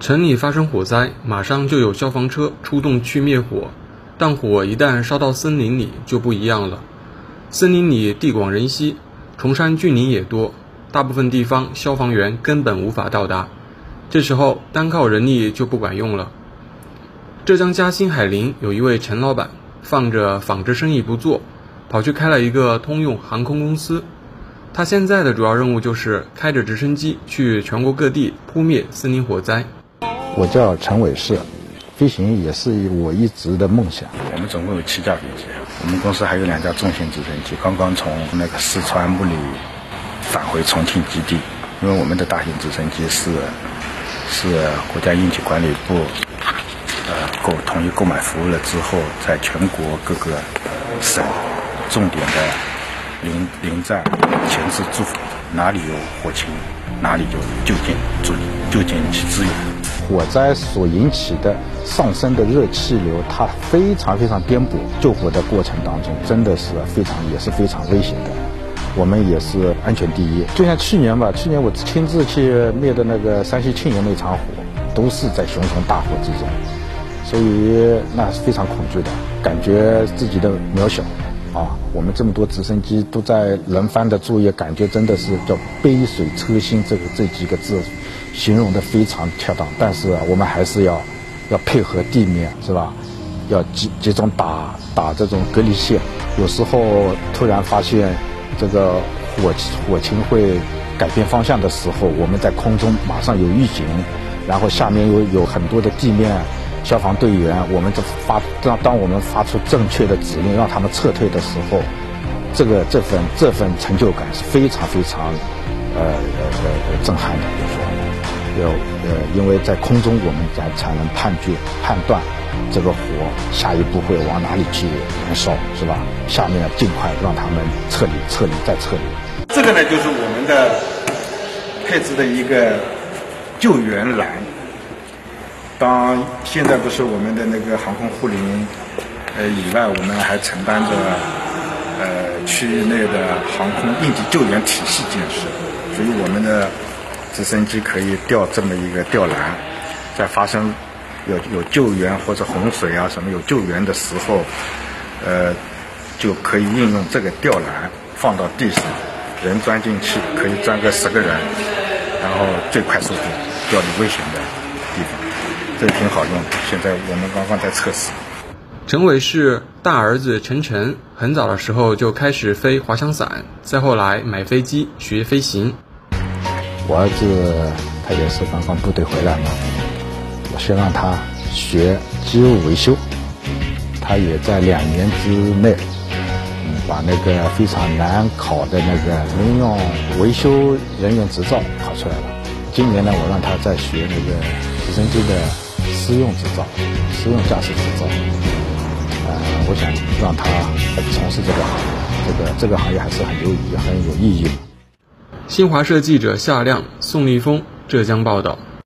城里发生火灾，马上就有消防车出动去灭火，但火一旦烧到森林里就不一样了。森林里地广人稀，崇山峻岭也多，大部分地方消防员根本无法到达。这时候单靠人力就不管用了。浙江嘉兴海陵有一位陈老板，放着纺织生意不做，跑去开了一个通用航空公司。他现在的主要任务就是开着直升机去全国各地扑灭森林火灾。我叫陈伟世，飞行也是我一直的梦想。我们总共有七架飞机，我们公司还有两架重型直升机，刚刚从那个四川木里返回重庆基地。因为我们的大型直升机是是国家应急管理部呃购统一购买服务了之后，在全国各个省重点的临临站前置驻哪里有火情，哪里就就近就就近去支援。火灾所引起的上升的热气流，它非常非常颠簸，救火的过程当中真的是非常也是非常危险的。我们也是安全第一。就像去年吧，去年我亲自去灭的那个山西庆元那场火，都是在熊熊大火之中，所以那是非常恐惧的，感觉自己的渺小。啊，我们这么多直升机都在轮番的作业，感觉真的是叫杯水车薪，这个这几个字形容的非常恰当。但是我们还是要要配合地面，是吧？要集集中打打这种隔离线，有时候突然发现。这个火火情会改变方向的时候，我们在空中马上有预警，然后下面有有很多的地面消防队员，我们这发当当我们发出正确的指令让他们撤退的时候，这个这份这份成就感是非常非常呃呃呃震撼的，就是说，要呃因为在空中我们才才能判决判断。这个火下一步会往哪里去燃烧，是吧？下面要尽快让他们撤离、撤离再撤离。这个呢，就是我们的配置的一个救援栏。当现在不是我们的那个航空护林呃以外，我们还承担着呃区域内的航空应急救援体系建设，所以我们的直升机可以吊这么一个吊篮，在发生。有有救援或者洪水啊什么有救援的时候，呃，就可以运用这个吊篮放到地上，人钻进去可以钻个十个人，然后最快速度调离危险的，这个挺好用的。现在我们刚刚在测试。陈伟是大儿子陈晨，很早的时候就开始飞滑翔伞，再后来买飞机学飞行。我儿子他也是刚刚部队回来嘛。我先让他学机务维修，他也在两年之内，嗯，把那个非常难考的那个民用维修人员执照考出来了。今年呢，我让他再学那个直升机的私用执照、私用驾驶执照。呃，我想让他从事这个行业，这个这个行业还是很有很有意义的。新华社记者夏亮、宋立峰浙江报道。